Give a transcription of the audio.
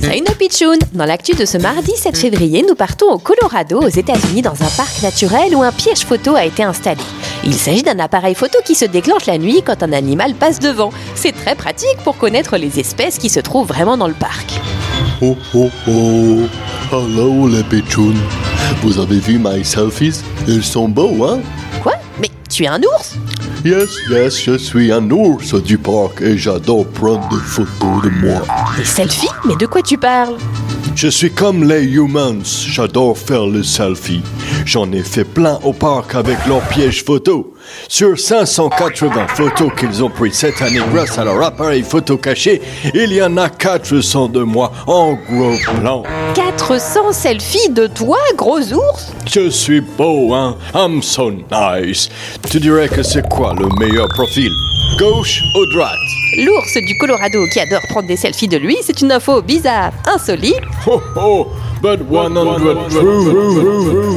Salut nos pitchouns Dans l'actu de ce mardi 7 février, nous partons au Colorado, aux États-Unis, dans un parc naturel où un piège photo a été installé. Il s'agit d'un appareil photo qui se déclenche la nuit quand un animal passe devant. C'est très pratique pour connaître les espèces qui se trouvent vraiment dans le parc. Oh oh oh Hello les pitchouns Vous avez vu mes selfies? Ils sont beaux, hein? Quoi? Mais tu es un ours? Yes, yes, je suis un ours du parc et j'adore prendre des photos de moi. Des selfies Mais de quoi tu parles? Je suis comme les humans, j'adore faire le selfie. J'en ai fait plein au parc avec leurs pièges photo. Sur 580 photos qu'ils ont prises cette année grâce à leur appareil photo caché, il y en a 400 de moi en gros plan. 400 selfies de toi, gros ours? Je suis beau, hein? I'm so nice. Tu dirais que c'est quoi le meilleur profil? Gauche ou droite? L'ours du Colorado qui adore prendre des selfies de lui, c'est une info bizarre, insolite. Ho ho, but 100 true.